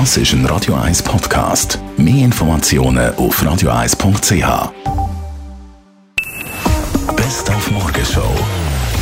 Das ist ein Radio 1 Podcast. Mehr Informationen auf radio1.ch. Best auf Morgenshow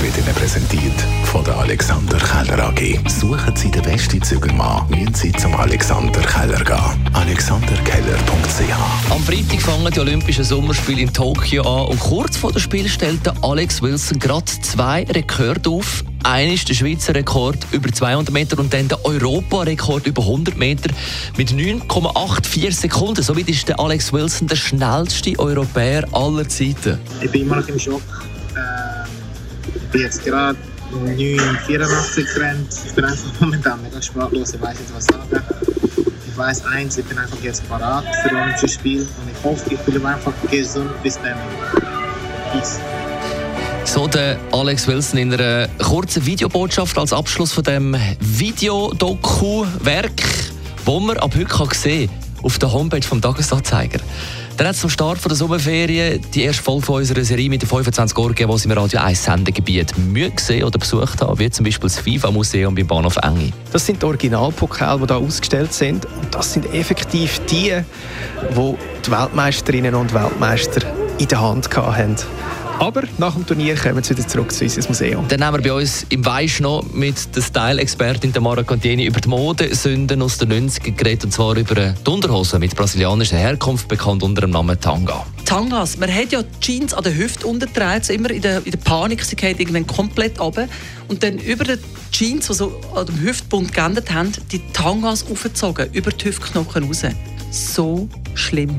wird Ihnen präsentiert von der Alexander Keller AG. Suchen Sie den besten Zügelmann, müssen Sie zum Alexander Keller gehen. AlexanderKeller.ch Am Freitag fangen die Olympischen Sommerspiele in Tokio an und kurz vor dem Spiel stellte Alex Wilson gerade zwei Rekorde auf. Einer ist der Schweizer Rekord über 200 Meter und dann der Europarekord über 100 Meter mit 9,84 Sekunden. Somit ist der Alex Wilson der schnellste Europäer aller Zeiten. Ich bin immer noch im Schock. Ähm, ich bin jetzt gerade 9,84 gerannt. Ich bin einfach momentan mega sprachlos. Ich weiß nicht, was sagen. Ich weiß eins, ich bin einfach jetzt parat für das Spiel und ich hoffe, ich mich einfach gesund bis dann. Peace. So der Alex Wilson in einer kurzen Videobotschaft als Abschluss von dem Videodoku-Werk, wo man ab heute sehen auf der Homepage vom Tagesanzeiger. Dann hat es zum Start der Sommerferien die erste Folge von unserer Serie mit den 25 Ohren gegeben, die im Radio 1 Sendegebiet gesehen oder besucht haben, wie zum Beispiel das FIFA-Museum beim Bahnhof Enge. Das sind die Originalpokale, die hier ausgestellt sind. Und das sind effektiv die, die die Weltmeisterinnen und Weltmeister in der Hand hatten. Aber nach dem Turnier kommen sie wieder zurück zu unserem Museum. Dann haben wir bei uns im Weich noch mit der Style-Expertin Mara Contieni über die Modesünden aus den 90ern geredet, und zwar über die Unterhose mit brasilianischer Herkunft, bekannt unter dem Namen Tanga. Tangas. Man hat ja die Jeans an der Hüfte untertreibt, immer in der, in der Panik, sie geht irgendwann komplett runter. Und dann über die Jeans, die so an dem Hüftbund geändert haben, die Tangas aufgezogen, über die Hüftknochen raus. So schlimm.